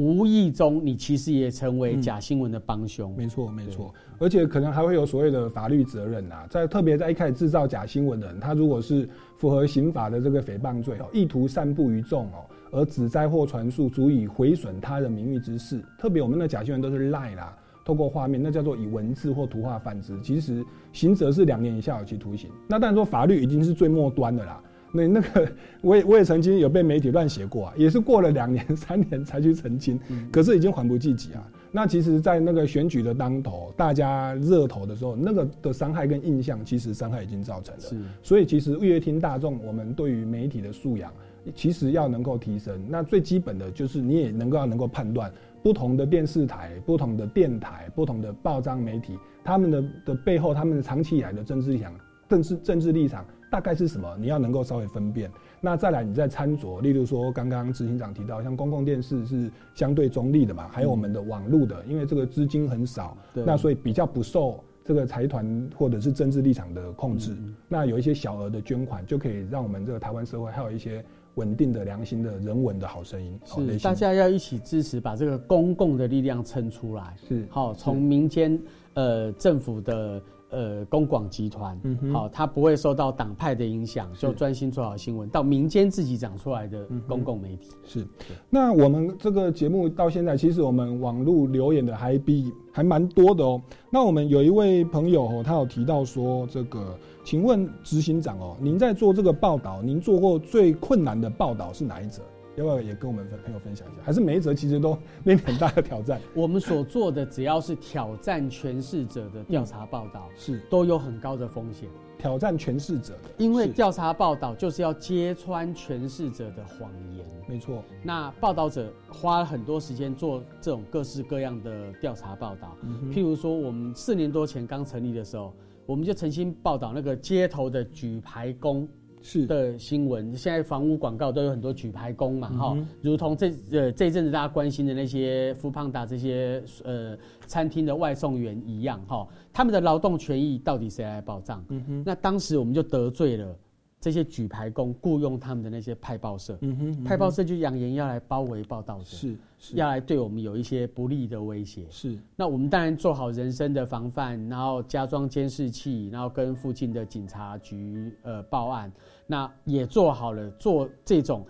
无意中你其实也成为假新闻的帮凶。没错，没错，而且可能还会有所谓的法律责任啊，在特别在一开始制造假新闻的人，他如果是符合刑法的这个诽谤罪哦，意图散布于众哦，而指摘或传述足以毁损他人名誉之事，特别我们的假新闻都是赖啦，透过画面，那叫做以文字或图画犯之，其实刑责是两年以下有期徒刑。那当然说法律已经是最末端的啦。那那个，我也我也曾经有被媒体乱写过啊，也是过了两年 三年才去澄清，可是已经缓不济急啊。那其实，在那个选举的当头，大家热投的时候，那个的伤害跟印象，其实伤害已经造成了。是所以，其实乐听大众，我们对于媒体的素养，其实要能够提升。那最基本的就是，你也能够要能够判断不同的电视台、不同的电台、不同的报章媒体，他们的的背后，他们的长期以来的政治立场、政治政治立场大概是什么，你要能够稍微分辨。那再来，你在参酌，例如说刚刚执行长提到，像公共电视是相对中立的嘛，还有我们的网络的，因为这个资金很少，对那所以比较不受这个财团或者是政治立场的控制。那有一些小额的捐款，就可以让我们这个台湾社会还有一些稳定的、良心的人文的好声音。是，型大家要一起支持，把这个公共的力量撑出来。是好，从民间呃政府的呃公广集团，好，它不会受到党派的影响，就专心做好新闻，到民间自己长出来的嗯公共媒体。是，那我们这个节目到现在，其实我们网络留言的还比还蛮多的哦。那我们有一位朋友哦，他有提到说，这个，请问执行长哦，您在做这个报道，您做过最困难的报道是哪一则？要不要也跟我们朋友分享一下？还是每一则其实都面临很大的挑战？我们所做的只要是挑战诠释者的调查报道，是。都有很高的风险，挑战诠释者的，因为调查报道就是要揭穿诠释者的谎言。没错，那报道者花了很多时间做这种各式各样的调查报道，譬如说，我们四年多前刚成立的时候，我们就曾经报道那个街头的举牌工是。的新闻，现在房屋广告都有很多举牌工嘛，哈、嗯如同这呃这一阵子大家关心的那些富胖达这些呃餐厅的外送员一样，哈、他们的劳动权益到底谁来保障？嗯哼，那当时我们就得罪了这些举牌工雇佣他们的那些派报社，嗯哼，派报社就扬言要来包围报道者，是是。要来对我们有一些不利的威胁。是。那我们当然做好人身的防范，然后加装监视器，然后跟附近的警察局呃报案，那也做好了做这种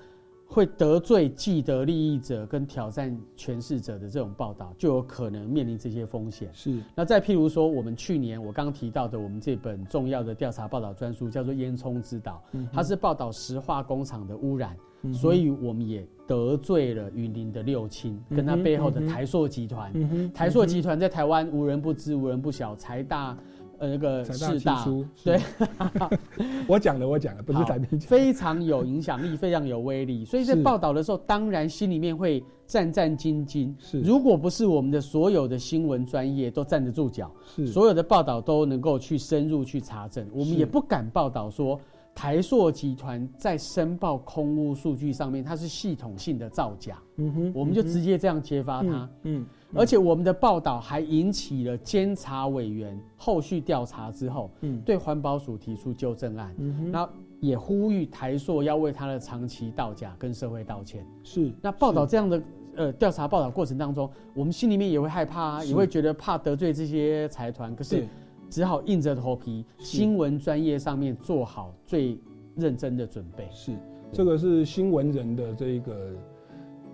会得罪既得利益者跟挑战权势者的这种报道，就有可能面临这些风险。是。那再譬如说，我们去年我刚提到的，我们这本重要的调查报道专书叫做《烟囱之岛》，它是报道石化工厂的污染，所以我们也得罪了云林的六亲，跟他背后的台塑集团。台塑集团在台湾无人不知、无人不晓，财大，呃，那个四大对，我讲的我讲的不是 好台面讲，非常有影响力，非常有威力。所以在是。报道的时候，当然心里面会战战兢兢。是。如果不是我们的所有的新闻专业都站得住脚，是。所有的报道都能够去深入去查证，我们也不敢报道说台塑集团在申报空屋数据上面它是系统性的造假，嗯哼，我们就直接这样揭发它。嗯而且我们的报道还引起了监察委员后续调查之后，嗯对环保署提出纠正案，嗯哼，那也呼吁台塑要为他的长期造假跟社会道歉。是那报道这样的呃调查报道过程当中，我们心里面也会害怕啊，也会觉得怕得罪这些财团，可是只好硬着头皮，新闻专业上面做好最认真的准备。是这个是新闻人的这个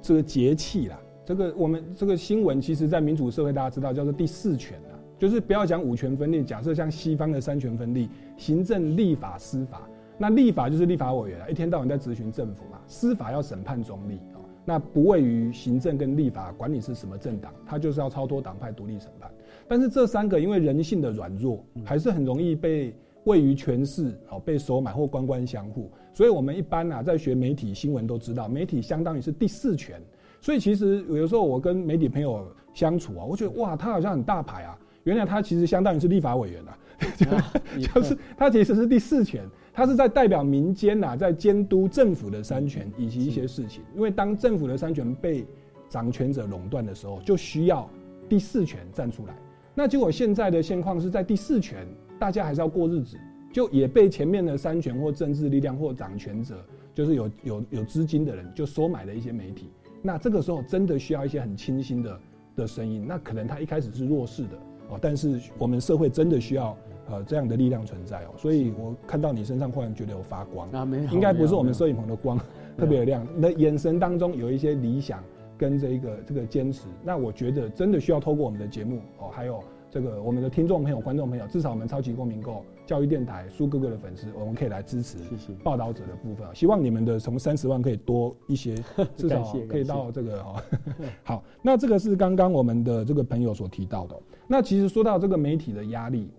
这个节气啦。这个我们这个新闻，其实在民主社会大家知道叫做第四权啊，就是不要讲五权分立，假设像西方的三权分立，行政、立法、司法。那立法就是立法委员啊，一天到晚在咨询政府嘛；司法要审判中立哦，那不位于行政跟立法，管你是什么政党，他就是要超脱党派独立审判。但是这三个因为人性的软弱，还是很容易被位于权势哦被收买或官官相护，所以我们一般啊在学媒体新闻都知道，媒体相当于是第四权。所以其实有的时候我跟媒体朋友相处啊，我觉得哇，他好像很大牌啊，原来他其实相当于是立法委员啊，就是他其实是第四权，他是在代表民间呐、在监督政府的三权以及一些事情。因为当政府的三权被掌权者垄断的时候，就需要第四权站出来。那结果现在的现况是在第四权，大家还是要过日子，就也被前面的三权或政治力量或掌权者，就是有有有资金的人，就收买了一些媒体。那这个时候真的需要一些很清新的的声音。那可能他一开始是弱势的哦，但是我们社会真的需要呃这样的力量存在哦。所以我看到你身上忽然觉得有发光，啊，没有，应该不是我们摄影棚的光特别的亮，你的眼神当中有一些理想跟这一个这个坚持。那我觉得真的需要透过我们的节目哦，还有这个我们的听众朋友、观众朋友，至少我们超级公民购教育电台苏哥哥的粉丝，我们可以来支持报道者的部分啊。希望你们的从三十万可以多一些，至少可以到这个哦。好，那这个是刚刚我们的这个朋友所提到的哦。那其实说到这个媒体的压力，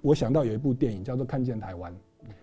我想到有一部电影叫做《看见台湾》，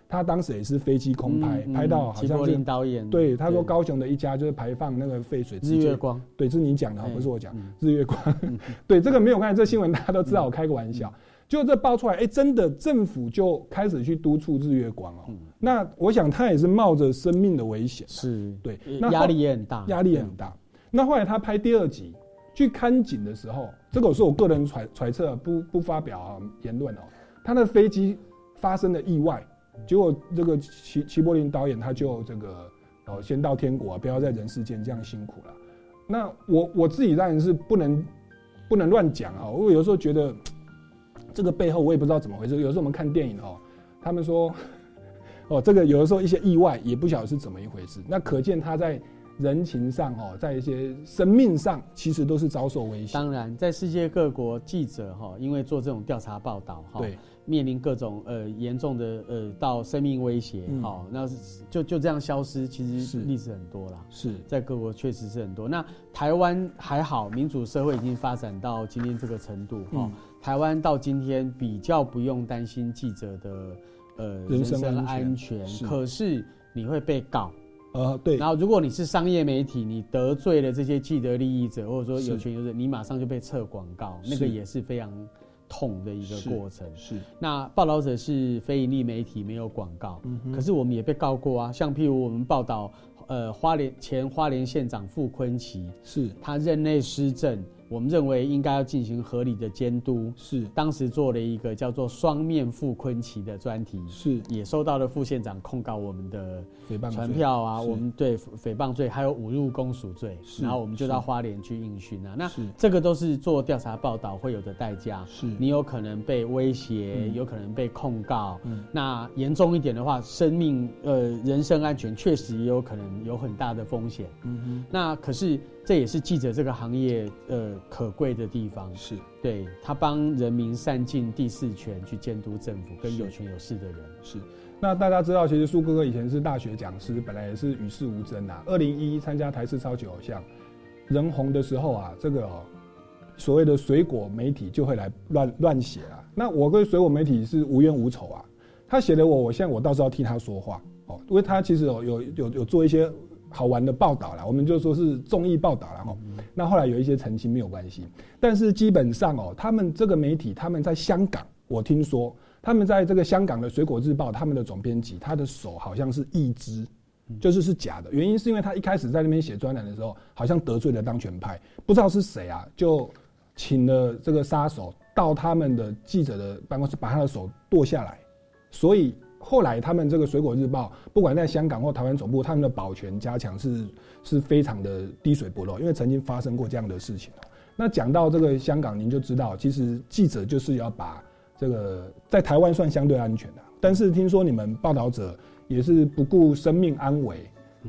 他当时也是飞机空拍，嗯拍到好像是导演，对，他说高雄的一家就是排放那个废水日月光，对，这是你讲的，哎不是我讲嗯。日月光，对这个没有关系，这新闻大家都知道，我开个玩笑。就这爆出来，哎，真的政府就开始去督促日月光哦。那我想他也是冒着生命的危险，是对，那后压力也很大，压力也很大。那后来他拍第二集去看景的时候，这个是我个人揣揣测，不不发表啊言论哦。他的飞机发生了意外，结果这个齐齐柏林导演他就这个哦先到天国、啊，不要在人世间这样辛苦了。那我我自己当然是不能不能乱讲啊，我有时候觉得这个背后我也不知道怎么回事。有时候我们看电影哦，他们说 哦这个有的时候一些意外也不晓得是怎么一回事，那可见他在人情上哦，在一些生命上其实都是遭受威胁。当然，在世界各国记者哈，因为做这种调查报道哈，对，面临各种呃严重的呃到生命威胁，嗯好、那是就就这样消失，其实是例子很多啦。是在各国确实是很多。那台湾还好，民主社会已经发展到今天这个程度哈、嗯台湾到今天比较不用担心记者的呃人身安全可是你会被告。呃对然后，如果你是商业媒体，你得罪了这些既得利益者，或者说有权有势，你马上就被撤广告，那个也是非常痛的一个是过程。是那报道者是非盈利媒体，没有广告，可是我们也被告过啊。像譬如我们报道，呃，花莲前花莲县长傅昆奇，是他任内施政，我们认为应该要进行合理的监督。是。当时做了一个叫做“双面傅昆奇”的专题，是。也收到了副县长控告我们的诽谤罪。传票啊，我们对诽谤罪还有侮辱公署罪，然后我们就到花莲去应讯啊。那是。这个都是做调查报道会有的代价，是。你有可能被威胁，嗯。有可能被控告。嗯。那严重一点的话，生命呃人身安全确实也有可能有很大的风险。嗯哼。那可是这也是记者这个行业呃可贵的地方，，是对他帮人民善尽第四权去监督政府跟有权有势的人。是。那大家知道，其实苏哥哥以前是大学讲师，本来也是与世无争啊。二零一一参加台视超级偶像，人红的时候啊，这个哦，所谓的水果媒体就会来乱乱写啊。那我跟水果媒体是无冤无仇啊，他写的我，我现在我倒是要替他说话哦，因为他其实有有有有做一些好玩的报道啦，我们就说是综艺报道啦哈。那后来有一些澄清没有关系，但是基本上哦，他们这个媒体他们在香港，我听说他们在这个香港的《水果日报》，他们的总编辑他的手好像是一只。就是是假的，原因是因为他一开始在那边写专栏的时候，好像得罪了当权派，不知道是谁啊，就请了这个杀手到他们的记者的办公室，把他的手剁下来。所以后来他们这个《水果日报》，不管在香港或台湾总部，他们的保全加强是是非常的滴水不漏，因为曾经发生过这样的事情哦那讲到这个香港，您就知道，其实记者就是要把这个在台湾算相对安全的，但是听说你们报道者也是不顾生命安危。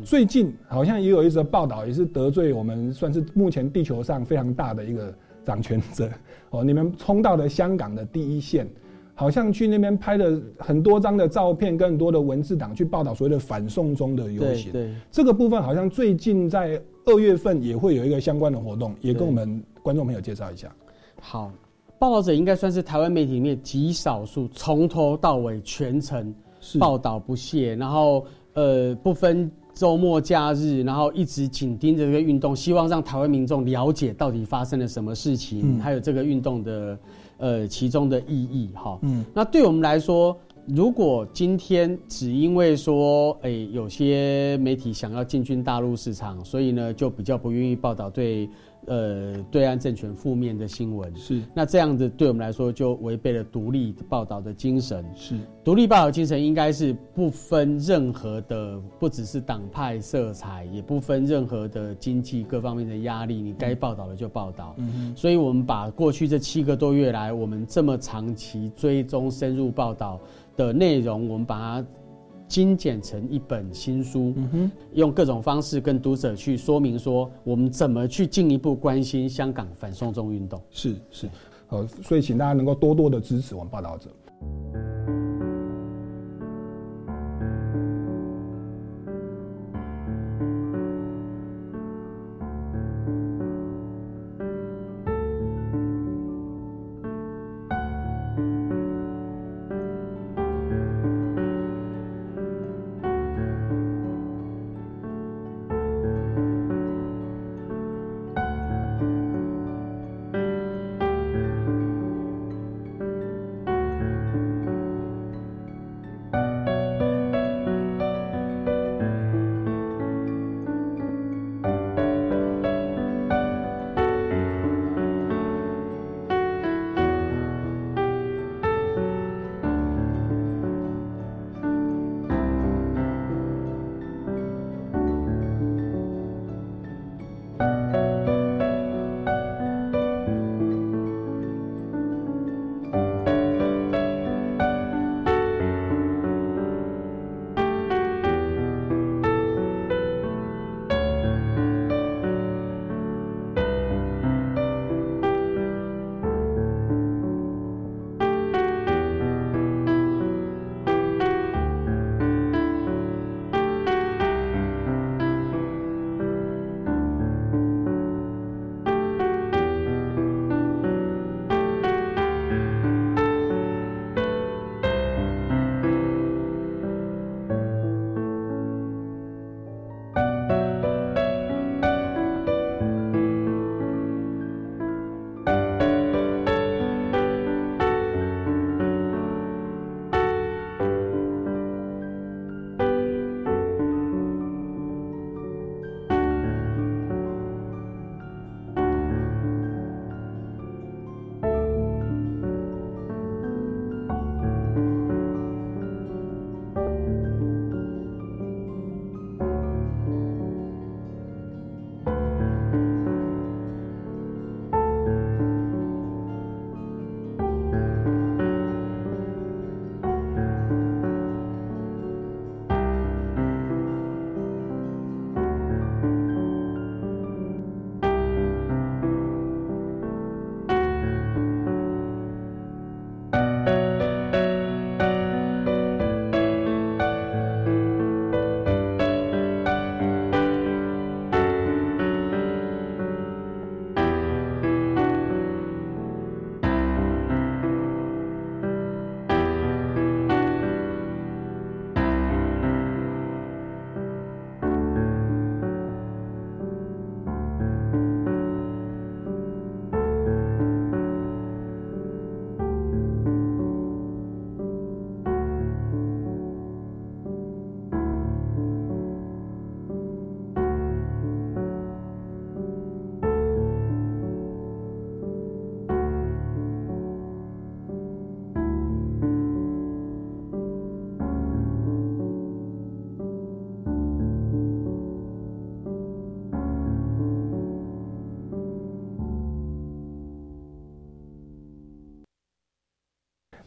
最近好像也有一则报道，也是得罪我们算是目前地球上非常大的一个掌权者哦。你们冲到了香港的第一线，好像去那边拍了很多张的照片，跟很多的文字档去报道所谓的反送中的游行。对对，这个部分好像最近在二月份也会有一个相关的活动，也跟我们观众朋友介绍一下。好，报道者应该算是台湾媒体里面极少数从头到尾全程报道不懈，然后呃不分周末假日，然后一直紧盯着这个运动，希望让台湾民众了解到底发生了什么事情，嗯还有这个运动的呃其中的意义哈。嗯那对我们来说，如果今天只因为说，哎、有些媒体想要进军大陆市场，所以呢就比较不愿意报道对呃对岸政权负面的新闻，是那这样子对我们来说就违背了独立报道的精神。是独立报道精神应该是不分任何的，不只是党派色彩，也不分任何的经济各方面的压力，你该报道的就报道。嗯所以，我们把过去这七个多月来，我们这么长期追踪、深入报道的内容，我们把它精简成一本新书，嗯用各种方式跟读者去说明说，我们怎么去进一步关心香港反送中运动。是是，呃，所以请大家能够多多的支持我们报道者。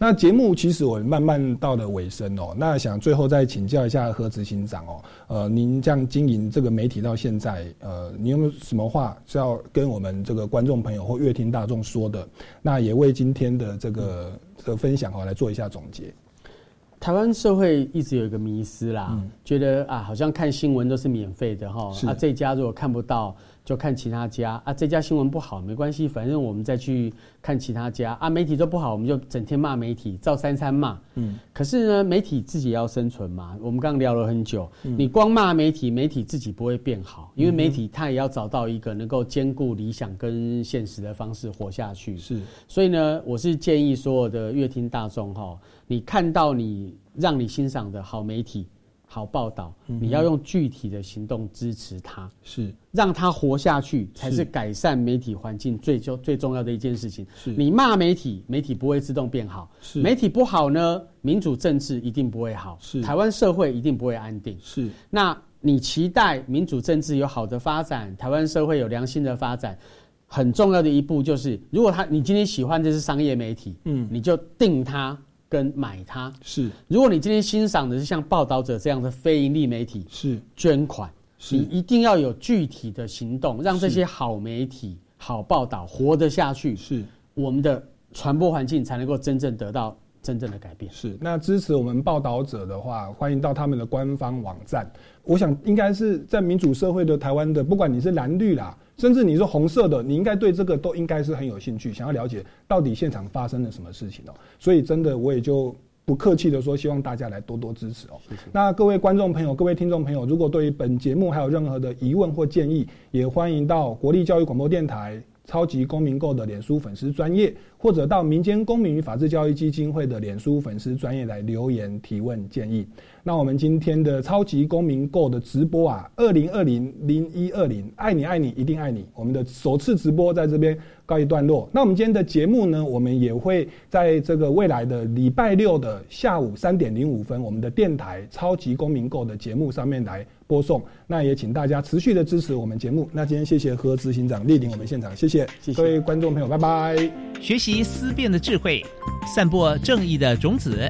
那节目其实我们慢慢到了尾声哦，那想最后再请教一下何执行长哦，呃，您这样经营这个媒体到现在，呃，你有没有什么话是要跟我们这个观众朋友或乐听大众说的？那也为今天的这个这个分享哦来做一下总结。台湾社会一直有一个迷思啦，觉得啊，好像看新闻都是免费的哈，啊，这家如果看不到。就看其他家啊，这家新闻不好没关系，反正我们再去看其他家啊。媒体都不好，我们就整天骂媒体，照三餐骂。嗯，可是呢，媒体自己要生存嘛。我们刚聊了很久，你光骂媒体，媒体自己不会变好，因为媒体它也要找到一个能够兼顾理想跟现实的方式活下去。是，所以呢，我是建议所有的乐听大众哈，你看到你让你欣赏的好媒体。好报道，你要用具体的行动支持他，是。让他活下去，才是改善媒体环境最就最重要的一件事情。是。你骂媒体，媒体不会自动变好；是。媒体不好呢，民主政治一定不会好，是。台湾社会一定不会安定。是。那你期待民主政治有好的发展，台湾社会有良心的发展，很重要的一步就是，如果他你今天喜欢这是商业媒体，嗯，你就定它。跟买它是，如果你今天欣赏的是像报道者这样的非盈利媒体，是捐款，你一定要有具体的行动，让这些好媒体、好报道活得下去，是我们的传播环境才能够真正得到真正的改变。是，那支持我们报道者的话，欢迎到他们的官方网站。我想应该是在民主社会的台湾的，不管你是蓝绿啦。甚至你是红色的，你应该对这个都应该是很有兴趣，想要了解到底现场发生了什么事情哦。所以真的，我也就不客气的说，希望大家来多多支持哦。那各位观众朋友、各位听众朋友，如果对于本节目还有任何的疑问或建议，也欢迎到国立教育广播电台超级公民购的脸书粉丝专业，或者到民间公民与法治教育基金会的脸书粉丝专业来留言提问建议。那我们今天的超级公民购的直播啊，二零二零零一二零，爱你爱你一定爱你，我们的首次直播在这边告一段落。那我们今天的节目呢，我们也会在这个未来的礼拜六的下午三点零五分，我们的电台超级公民购的节目上面来播送。那也请大家持续的支持我们节目。那今天谢谢何执行长莅临我们现场，谢谢各位观众朋友，拜拜。学习思辨的智慧，散播正义的种子。